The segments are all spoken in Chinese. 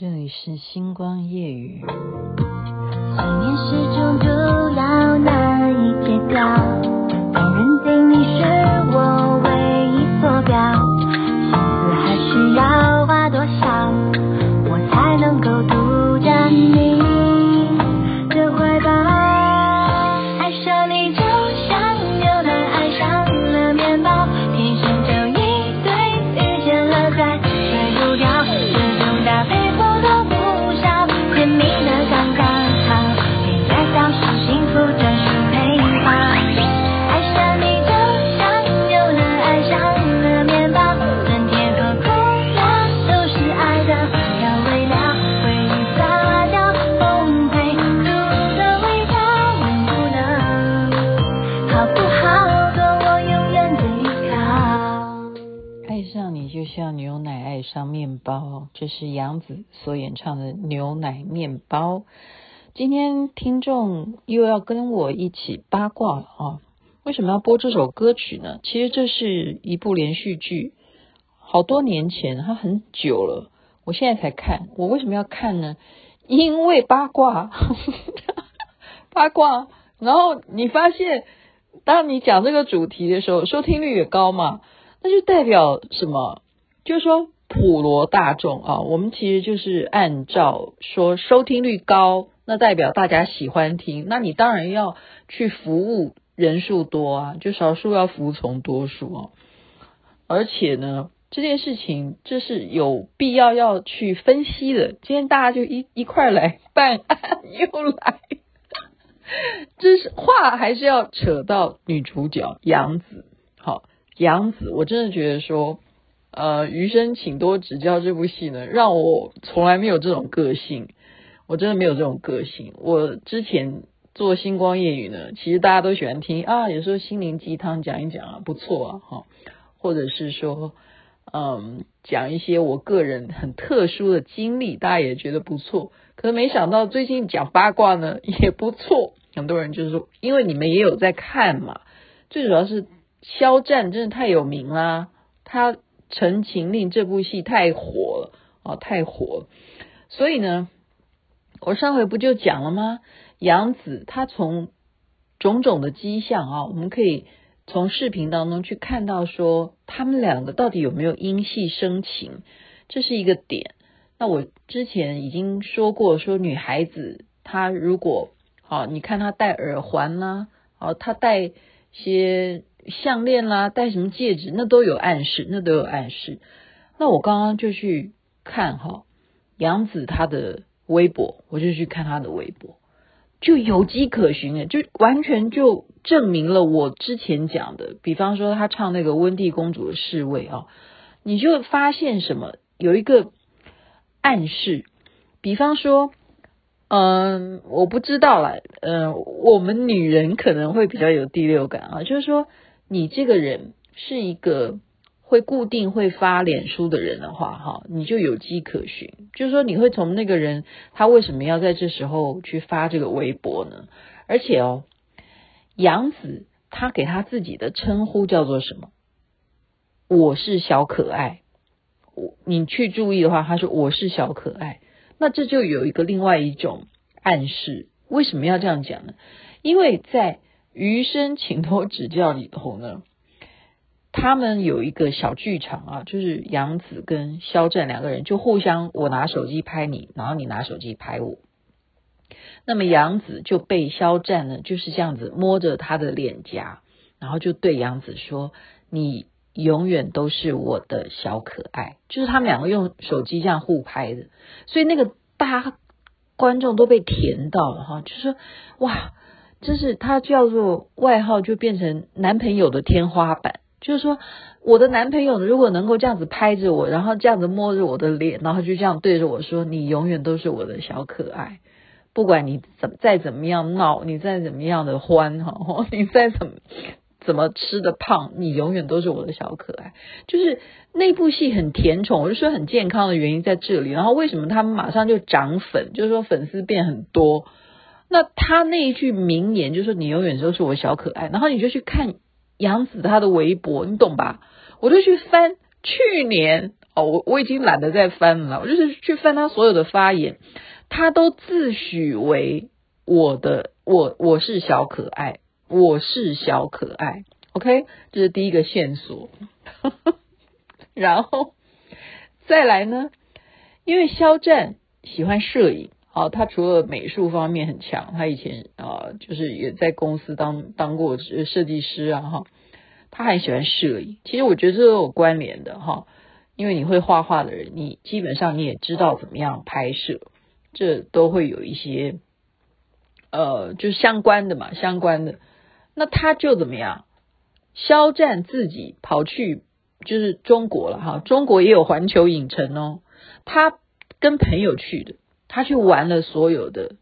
这里是星光夜雨。上面包，这是杨子所演唱的《牛奶面包》。今天听众又要跟我一起八卦了啊！为什么要播这首歌曲呢？其实这是一部连续剧，好多年前，它很久了，我现在才看。我为什么要看呢？因为八卦，八卦。然后你发现，当你讲这个主题的时候，收听率也高嘛，那就代表什么？就是说。普罗大众啊，我们其实就是按照说收听率高，那代表大家喜欢听，那你当然要去服务人数多啊，就少数要服从多数啊。而且呢，这件事情这是有必要要去分析的。今天大家就一一块来办案又来，这是话还是要扯到女主角杨紫。好，杨紫，我真的觉得说。呃，余生请多指教这部戏呢，让我从来没有这种个性，我真的没有这种个性。我之前做星光夜语呢，其实大家都喜欢听啊，有时候心灵鸡汤讲一讲啊，不错啊，哈，或者是说，嗯，讲一些我个人很特殊的经历，大家也觉得不错。可是没想到最近讲八卦呢，也不错，很多人就是说，因为你们也有在看嘛，最主要是肖战真的太有名啦，他。《陈情令》这部戏太火了啊，太火了！所以呢，我上回不就讲了吗？杨紫她从种种的迹象啊，我们可以从视频当中去看到，说他们两个到底有没有因戏生情，这是一个点。那我之前已经说过，说女孩子她如果好，你看她戴耳环呐，好，她戴些。项链啦，戴什么戒指，那都有暗示，那都有暗示。那我刚刚就去看哈，杨紫她的微博，我就去看她的微博，就有迹可循诶，就完全就证明了我之前讲的。比方说她唱那个温蒂公主的侍卫啊，你就发现什么？有一个暗示，比方说，嗯，我不知道啦，嗯，我们女人可能会比较有第六感啊，就是说。你这个人是一个会固定会发脸书的人的话，哈，你就有迹可循。就是说，你会从那个人他为什么要在这时候去发这个微博呢？而且哦，杨紫他给他自己的称呼叫做什么？我是小可爱。我你去注意的话，他说我是小可爱，那这就有一个另外一种暗示。为什么要这样讲呢？因为在余生请多指教里头呢，他们有一个小剧场啊，就是杨紫跟肖战两个人就互相，我拿手机拍你，然后你拿手机拍我。那么杨紫就被肖战呢就是这样子摸着他的脸颊，然后就对杨紫说：“你永远都是我的小可爱。”就是他们两个用手机这样互拍的，所以那个大家观众都被甜到了哈，就是说哇。就是他叫做外号，就变成男朋友的天花板。就是说，我的男朋友如果能够这样子拍着我，然后这样子摸着我的脸，然后就这样对着我说：“你永远都是我的小可爱，不管你怎再怎么样闹，你再怎么样的欢哈，你再怎么怎么吃的胖，你永远都是我的小可爱。”就是那部戏很甜宠，我就说很健康的原因在这里。然后为什么他们马上就涨粉？就是说粉丝变很多。那他那一句名言就是说，你永远都是我小可爱，然后你就去看杨紫她的微博，你懂吧？我就去翻去年哦，我我已经懒得再翻了，我就是去翻他所有的发言，他都自诩为我的，我我是小可爱，我是小可爱，OK，这是第一个线索，然后再来呢，因为肖战喜欢摄影。哦，他除了美术方面很强，他以前啊、就是也在公司当当过设计师啊，哈，他还喜欢摄影。其实我觉得这都有关联的哈，因为你会画画的人，你基本上你也知道怎么样拍摄，这都会有一些呃，就是相关的嘛，相关的。那他就怎么样？肖战自己跑去就是中国了哈，中国也有环球影城哦，他跟朋友去的。他去玩了所有的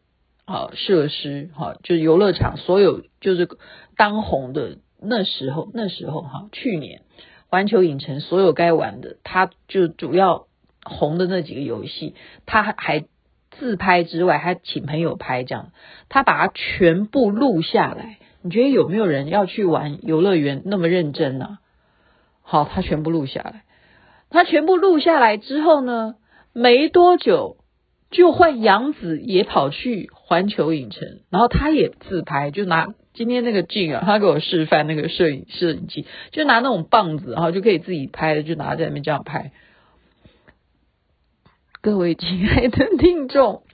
啊设施哈，就是游乐场，所有就是当红的那时候那时候哈，去年环球影城所有该玩的，他就主要红的那几个游戏，他还自拍之外，还请朋友拍这样，他把它全部录下来。你觉得有没有人要去玩游乐园那么认真呢？好，他全部录下来，他全部录下来之后呢，没多久。就换杨紫也跑去环球影城，然后他也自拍，就拿今天那个镜啊，他给我示范那个摄影摄影机，就拿那种棒子，然后就可以自己拍的，就拿在那边这样拍。各位亲爱的听众，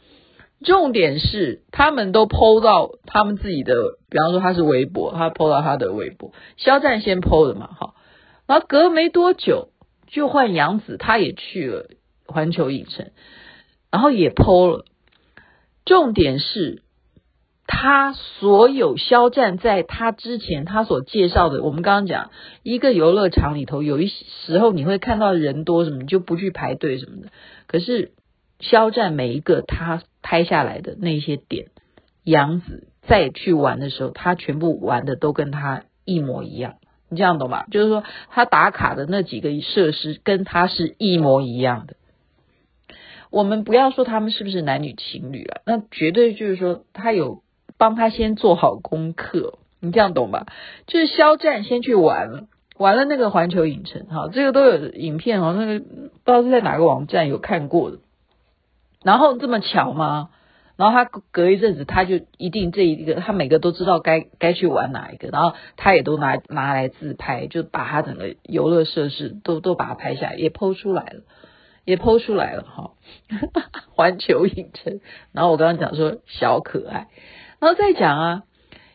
重点是他们都 PO 到他们自己的，比方说他是微博，他 PO 到他的微博，肖战先 PO 的嘛，哈，然后隔没多久就换杨紫，他也去了环球影城。然后也 PO 了，重点是，他所有肖战在他之前他所介绍的，我们刚刚讲一个游乐场里头，有一时候你会看到人多什么，你就不去排队什么的。可是肖战每一个他拍下来的那些点，杨紫再去玩的时候，他全部玩的都跟他一模一样，你这样懂吧？就是说他打卡的那几个设施跟他是一模一样的。我们不要说他们是不是男女情侣了，那绝对就是说他有帮他先做好功课，你这样懂吧？就是肖战先去玩了，玩了那个环球影城，哈，这个都有影片哦，那个不知道是在哪个网站有看过的。然后这么巧吗？然后他隔一阵子他就一定这一个，他每个都知道该该去玩哪一个，然后他也都拿拿来自拍，就把他整个游乐设施都都把它拍下来，也 PO 出来了。也 PO 出来了哈，环球影城。然后我刚刚讲说小可爱，然后再讲啊，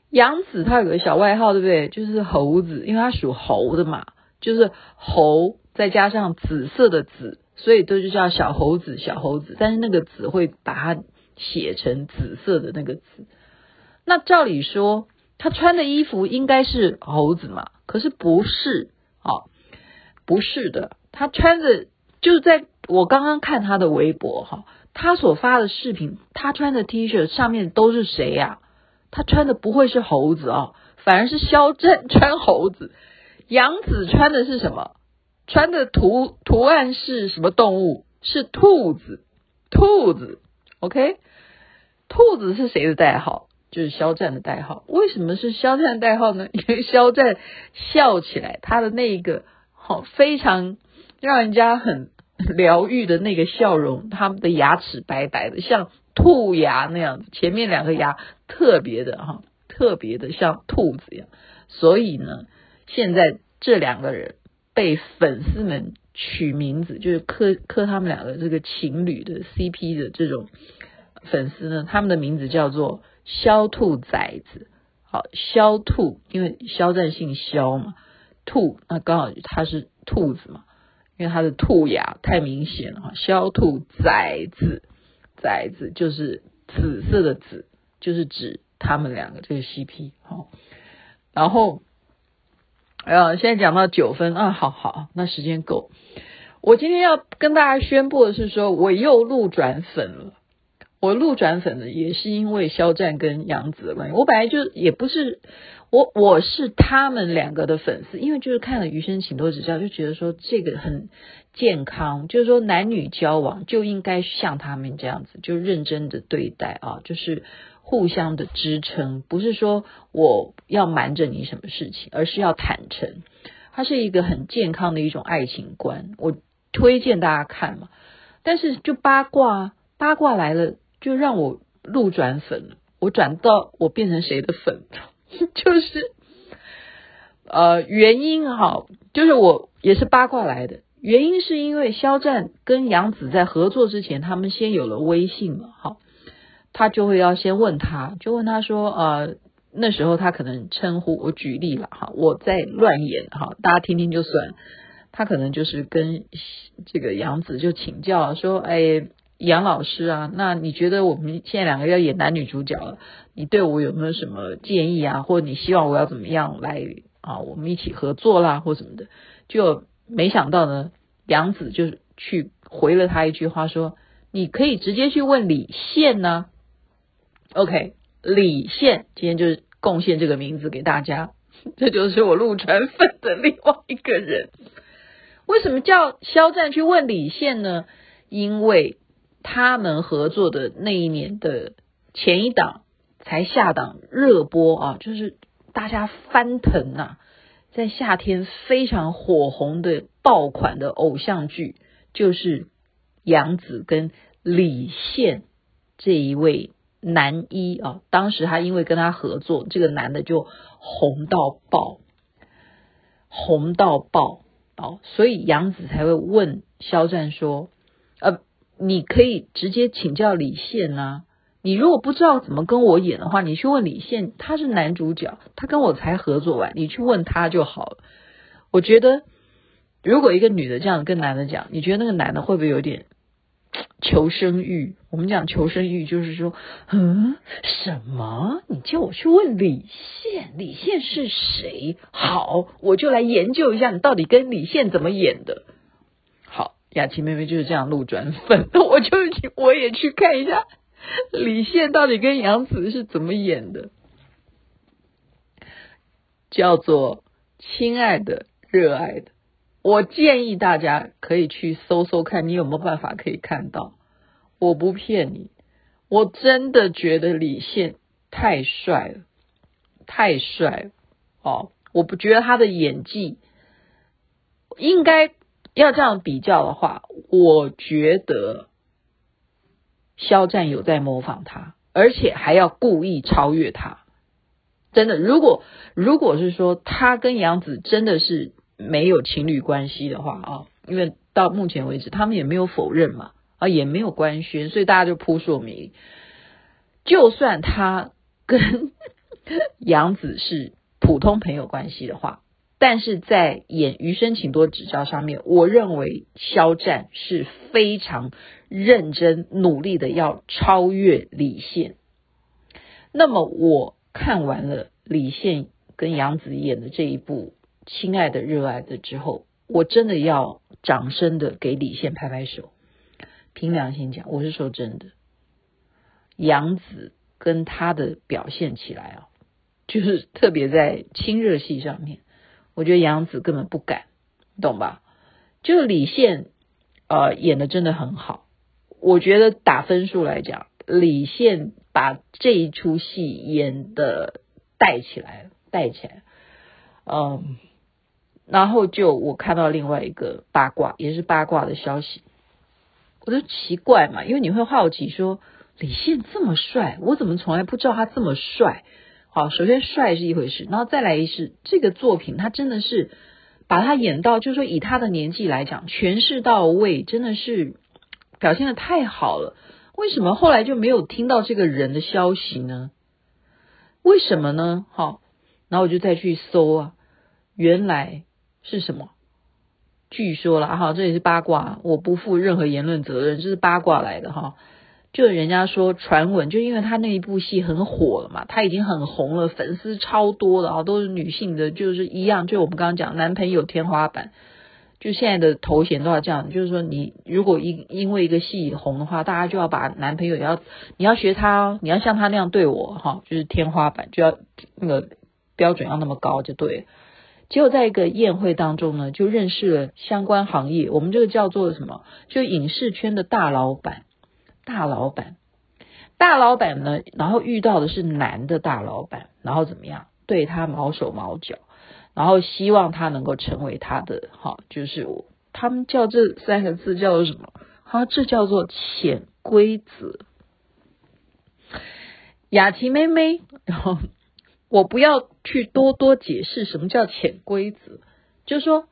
杨紫她有个小外号对不对？就是猴子，因为她属猴的嘛，就是猴再加上紫色的紫，所以都就叫小猴子小猴子。但是那个紫会把它写成紫色的那个紫。那照理说，他穿的衣服应该是猴子嘛？可是不是啊，不是的，他穿着就是在。我刚刚看他的微博哈，他所发的视频，他穿的 T 恤上面都是谁呀？他穿的不会是猴子啊，反而是肖战穿猴子。杨紫穿的是什么？穿的图图案是什么动物？是兔子，兔子。OK，兔子是谁的代号？就是肖战的代号。为什么是肖战的代号呢？因为肖战笑起来，他的那一个好非常让人家很。疗愈的那个笑容，他们的牙齿白白的，像兔牙那样子，前面两个牙特别的哈，特别的像兔子一样。所以呢，现在这两个人被粉丝们取名字，就是刻刻他们两个这个情侣的 CP 的这种粉丝呢，他们的名字叫做肖兔崽子。好，肖兔，因为肖战姓肖嘛，兔那刚好他是兔子嘛。因为他的兔牙太明显了哈，肖兔崽子，崽子就是紫色的紫，就是指他们两个这个 CP 好。然后，呃，现在讲到九分啊，好好，那时间够。我今天要跟大家宣布的是说，我又路转粉了。我路转粉的也是因为肖战跟杨紫的关系。我本来就也不是。我我是他们两个的粉丝，因为就是看了《余生请多指教》，就觉得说这个很健康，就是说男女交往就应该像他们这样子，就认真的对待啊，就是互相的支撑，不是说我要瞒着你什么事情，而是要坦诚。它是一个很健康的一种爱情观。我推荐大家看嘛。但是就八卦，八卦来了就让我路转粉了，我转到我变成谁的粉？就是呃原因哈，就是我也是八卦来的。原因是因为肖战跟杨紫在合作之前，他们先有了微信嘛，哈，他就会要先问他，就问他说，呃，那时候他可能称呼我举例了哈，我在乱演哈，大家听听就算。他可能就是跟这个杨紫就请教说，哎，杨老师啊，那你觉得我们现在两个要演男女主角了，你对我有没有什么建议啊？或者你希望我要怎么样来啊？我们一起合作啦，或什么的，就。没想到呢，杨紫就去回了他一句话说：“你可以直接去问李现呢。” OK，李现今天就是贡献这个名字给大家，这就是我路传粉的另外一个人。为什么叫肖战去问李现呢？因为他们合作的那一年的前一档才下档热播啊，就是大家翻腾呐、啊。在夏天非常火红的爆款的偶像剧，就是杨紫跟李现这一位男一啊。当时他因为跟他合作，这个男的就红到爆，红到爆哦，所以杨紫才会问肖战说：“呃，你可以直接请教李现啊。”你如果不知道怎么跟我演的话，你去问李现，他是男主角，他跟我才合作完，你去问他就好了。我觉得，如果一个女的这样跟男的讲，你觉得那个男的会不会有点 求生欲？我们讲求生欲，就是说，嗯，什么？你叫我去问李现，李现是谁？好，我就来研究一下你到底跟李现怎么演的。好，雅琪妹妹就是这样路转粉，我就我也去看一下。李现到底跟杨紫是怎么演的？叫做亲爱的、热爱的。我建议大家可以去搜搜看，你有没有办法可以看到。我不骗你，我真的觉得李现太帅了，太帅了哦！我不觉得他的演技应该要这样比较的话，我觉得。肖战有在模仿他，而且还要故意超越他。真的，如果如果是说他跟杨紫真的是没有情侣关系的话啊，因为到目前为止他们也没有否认嘛，啊也没有官宣，所以大家就扑朔迷离。就算他跟杨紫是普通朋友关系的话。但是在演《余生，请多指教》上面，我认为肖战是非常认真努力的要超越李现。那么我看完了李现跟杨紫演的这一部《亲爱的热爱的》之后，我真的要掌声的给李现拍拍手。凭良心讲，我是说真的，杨紫跟他的表现起来啊，就是特别在亲热戏上面。我觉得杨紫根本不敢，懂吧？就李现，呃，演的真的很好。我觉得打分数来讲，李现把这一出戏演的带起来，带起来。嗯，然后就我看到另外一个八卦，也是八卦的消息，我就奇怪嘛，因为你会好奇说，李现这么帅，我怎么从来不知道他这么帅？好，首先帅是一回事，然后再来一是这个作品，他真的是把他演到，就是说以他的年纪来讲，诠释到位，真的是表现的太好了。为什么后来就没有听到这个人的消息呢？为什么呢？好，然后我就再去搜啊，原来是什么？据说了哈，这也是八卦，我不负任何言论责任，这是八卦来的哈。就人家说传闻，就因为他那一部戏很火了嘛，他已经很红了，粉丝超多的啊，都是女性的，就是一样，就我们刚刚讲男朋友天花板，就现在的头衔都要这样，就是说你如果因因为一个戏红的话，大家就要把男朋友要你要学他哦，你要像他那样对我哈，就是天花板就要那个标准要那么高就对。结果在一个宴会当中呢，就认识了相关行业，我们这个叫做什么？就影视圈的大老板。大老板，大老板呢，然后遇到的是男的大老板，然后怎么样？对他毛手毛脚，然后希望他能够成为他的哈，就是我他们叫这三个字叫做什么？好，这叫做潜规则。雅琪妹妹，然后我不要去多多解释什么叫潜规则，就是说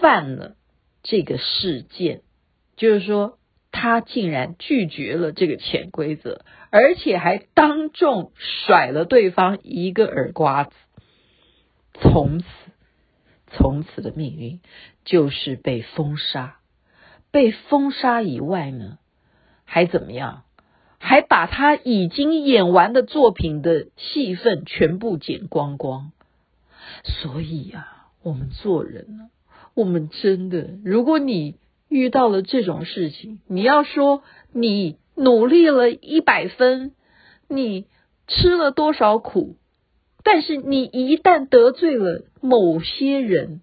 犯了这个事件，就是说他竟然拒绝了这个潜规则，而且还当众甩了对方一个耳刮子，从此从此的命运就是被封杀。被封杀以外呢，还怎么样？还把他已经演完的作品的戏份全部剪光光。所以啊，我们做人呢，我们真的，如果你遇到了这种事情，你要说你努力了一百分，你吃了多少苦，但是你一旦得罪了某些人，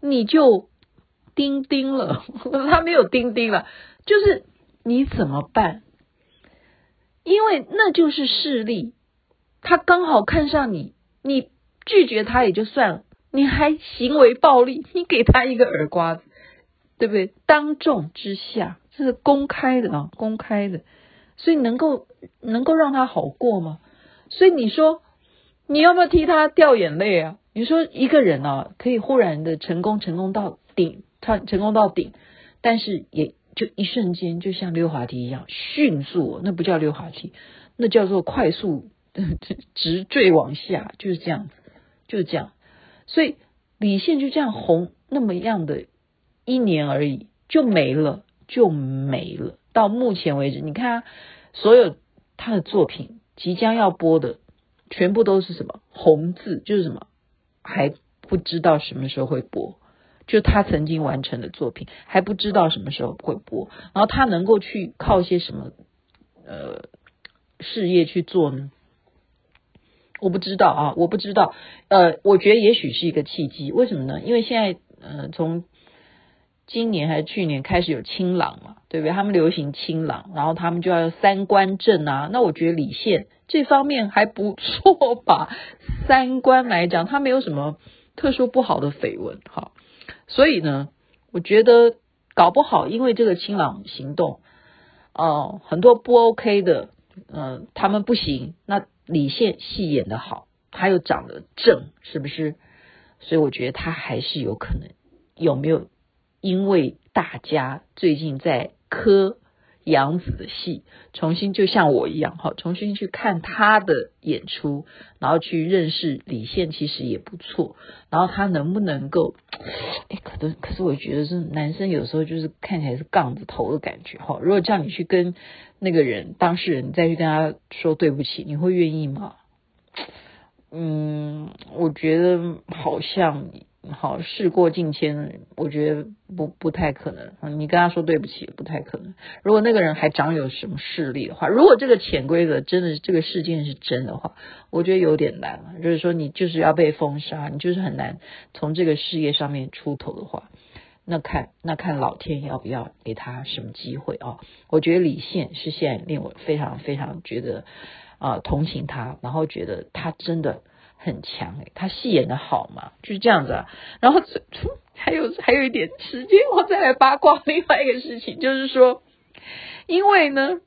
你就钉钉了。他没有钉钉了，就是你怎么办？因为那就是势利，他刚好看上你，你拒绝他也就算了，你还行为暴力，你给他一个耳刮子，对不对？当众之下，这是公开的啊，公开的，所以能够能够让他好过吗？所以你说你要不要替他掉眼泪啊？你说一个人啊，可以忽然的成功，成功到顶，他成功到顶，但是也。就一瞬间，就像溜滑梯一样迅速，那不叫溜滑梯，那叫做快速 直坠往下，就是这样子，就是这样。所以李现就这样红那么样的一年而已，就没了，就没了。到目前为止，你看所有他的作品即将要播的，全部都是什么红字，就是什么还不知道什么时候会播。就他曾经完成的作品，还不知道什么时候会播，然后他能够去靠些什么呃事业去做呢？我不知道啊，我不知道。呃，我觉得也许是一个契机。为什么呢？因为现在呃，从今年还是去年开始有清朗嘛，对不对？他们流行清朗，然后他们就要三观正啊。那我觉得李现这方面还不错吧？三观来讲，他没有什么特殊不好的绯闻，哈。所以呢，我觉得搞不好，因为这个清朗行动，哦、很多不 OK 的，嗯、他们不行。那李现戏演的好，他又长得正，是不是？所以我觉得他还是有可能。有没有？因为大家最近在磕。杨紫的戏，重新就像我一样，哈，重新去看他的演出，然后去认识李现，其实也不错。然后他能不能够，哎，可能可是我觉得是男生有时候就是看起来是杠子头的感觉，哈。如果叫你去跟那个人当事人再去跟他说对不起，你会愿意吗？嗯，我觉得好像。好，事过境迁，我觉得不不太可能。你跟他说对不起，不太可能。如果那个人还掌有什么势力的话，如果这个潜规则真的这个事件是真的话，我觉得有点难了。就是说，你就是要被封杀，你就是很难从这个事业上面出头的话，那看那看老天要不要给他什么机会啊？我觉得李现是现在令我非常非常觉得啊、同情他，然后觉得他真的。很强诶，他戏演的好嘛，就是这样子啊。然后 还有还有一点时间，我再来八卦另外一个事情，就是说，因为呢，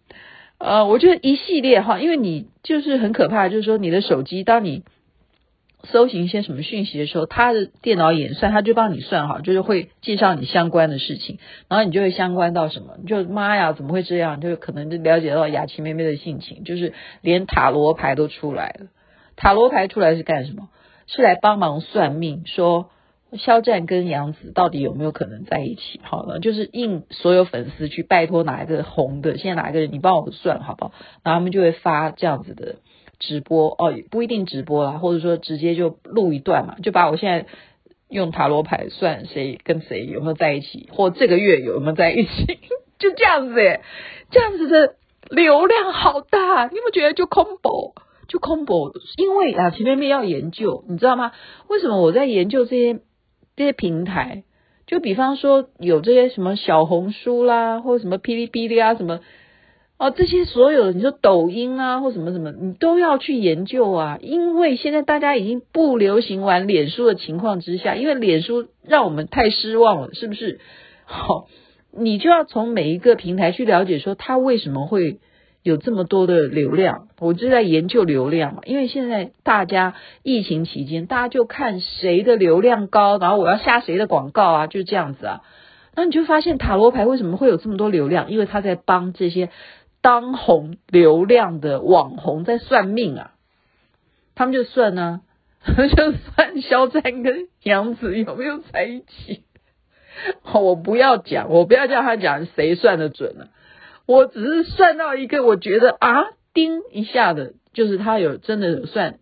呃，我觉得一系列哈，因为你就是很可怕，就是说你的手机，当你搜寻一些什么讯息的时候，他的电脑演算，他就帮你算好，就是会介绍你相关的事情，然后你就会相关到什么，就妈呀，怎么会这样？就是可能就了解到雅琪妹妹的性情，就是连塔罗牌都出来了。塔罗牌出来是干什么？是来帮忙算命，说肖战跟杨紫到底有没有可能在一起？好了，就是应所有粉丝去拜托哪一个红的，现在哪一个人，你帮我算好不好？然后他们就会发这样子的直播哦，不一定直播啦，或者说直接就录一段嘛，就把我现在用塔罗牌算谁跟谁有没有在一起，或这个月有没有在一起，就这样子诶，这样子的流量好大，你不觉得就恐怖就 combo，因为啊，前面面要研究，你知道吗？为什么我在研究这些这些平台？就比方说有这些什么小红书啦，或者什么哔哩哔哩啊，什么哦，这些所有的你说抖音啊或什么什么，你都要去研究啊，因为现在大家已经不流行玩脸书的情况之下，因为脸书让我们太失望了，是不是？好、你就要从每一个平台去了解说它为什么会。有这么多的流量，我就在研究流量嘛。因为现在大家疫情期间，大家就看谁的流量高，然后我要下谁的广告啊，就这样子啊。那你就发现塔罗牌为什么会有这么多流量？因为他在帮这些当红流量的网红在算命啊。他们就算呢、啊，就算肖战跟杨紫有没有在一起。我不要讲，我不要叫他讲谁算得准了、啊。我只是算到一个，我觉得啊，叮一下的，就是他有真的有算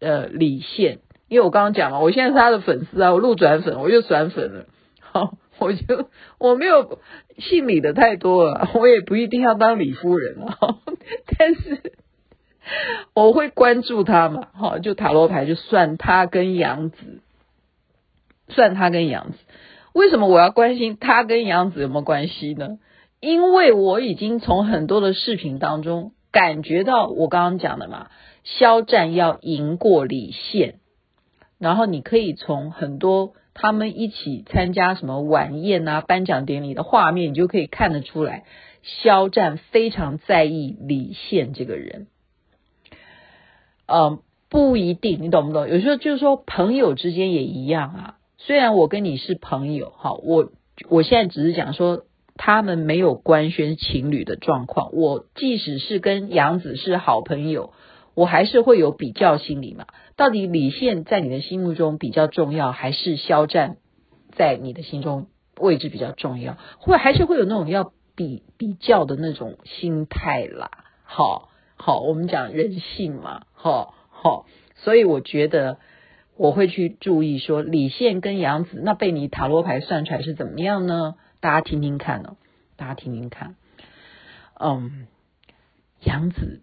呃李现，因为我刚刚讲了，我现在是他的粉丝啊，我路转粉，我又转粉了，好，我就我没有姓李的太多了，我也不一定要当李夫人啊，但是我会关注他嘛，好，就塔罗牌就算他跟杨紫，算他跟杨紫，为什么我要关心他跟杨紫有没有关系呢？因为我已经从很多的视频当中感觉到我刚刚讲的嘛，肖战要赢过李现，然后你可以从很多他们一起参加什么晚宴啊、颁奖典礼的画面，你就可以看得出来，肖战非常在意李现这个人。嗯，不一定，你懂不懂？有时候就是说朋友之间也一样啊。虽然我跟你是朋友，好，我我现在只是讲说。他们没有官宣情侣的状况，我即使是跟杨紫是好朋友，我还是会有比较心理嘛。到底李现在你的心目中比较重要，还是肖战在你的心中位置比较重要？会还是会有那种要比比较的那种心态啦。好，好，我们讲人性嘛，好，好，所以我觉得我会去注意说李现跟杨紫，那被你塔罗牌算出来是怎么样呢？大家听听看哦，大家听听看，嗯，杨紫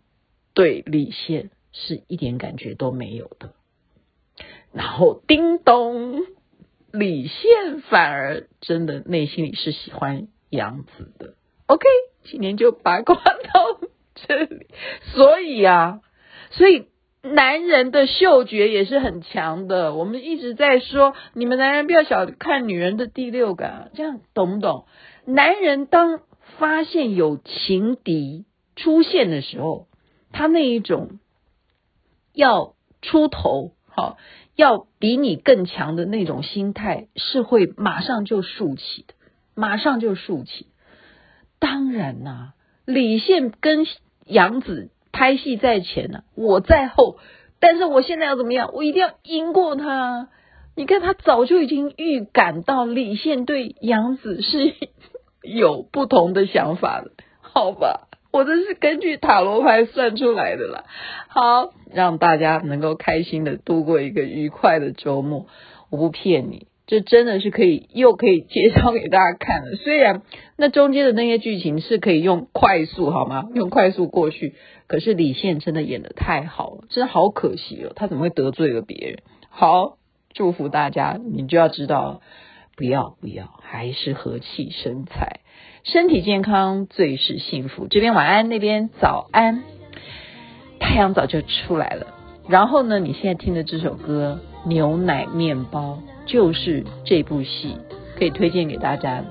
对李现是一点感觉都没有的，然后叮咚，李现反而真的内心里是喜欢杨紫的。OK，今天就八卦到这里，所以啊，所以。男人的嗅觉也是很强的，我们一直在说，你们男人不要小看女人的第六感，这样懂不懂？男人当发现有情敌出现的时候，他那一种要出头，好，要比你更强的那种心态，是会马上就竖起的，马上就竖起。当然呐、李现跟杨紫。拍戏在前呢、我在后，但是我现在要怎么样？我一定要赢过他。你看，他早就已经预感到李现对杨紫是 有不同的想法的，好吧？我这是根据塔罗牌算出来的啦。好，让大家能够开心的度过一个愉快的周末，我不骗你。这真的是可以，又可以介绍给大家看了。虽然那中间的那些剧情是可以用快速，好吗？用快速过去。可是李现真的演得太好了，真的好可惜哦。他怎么会得罪了别人？好，祝福大家，你就要知道，不要不要，还是和气生财，身体健康最是幸福。这边晚安，那边早安，太阳早就出来了。然后呢，你现在听的这首歌《牛奶面包》。就是这部戏可以推荐给大家，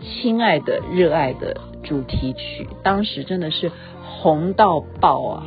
亲爱的热爱的主题曲，当时真的是红到爆啊！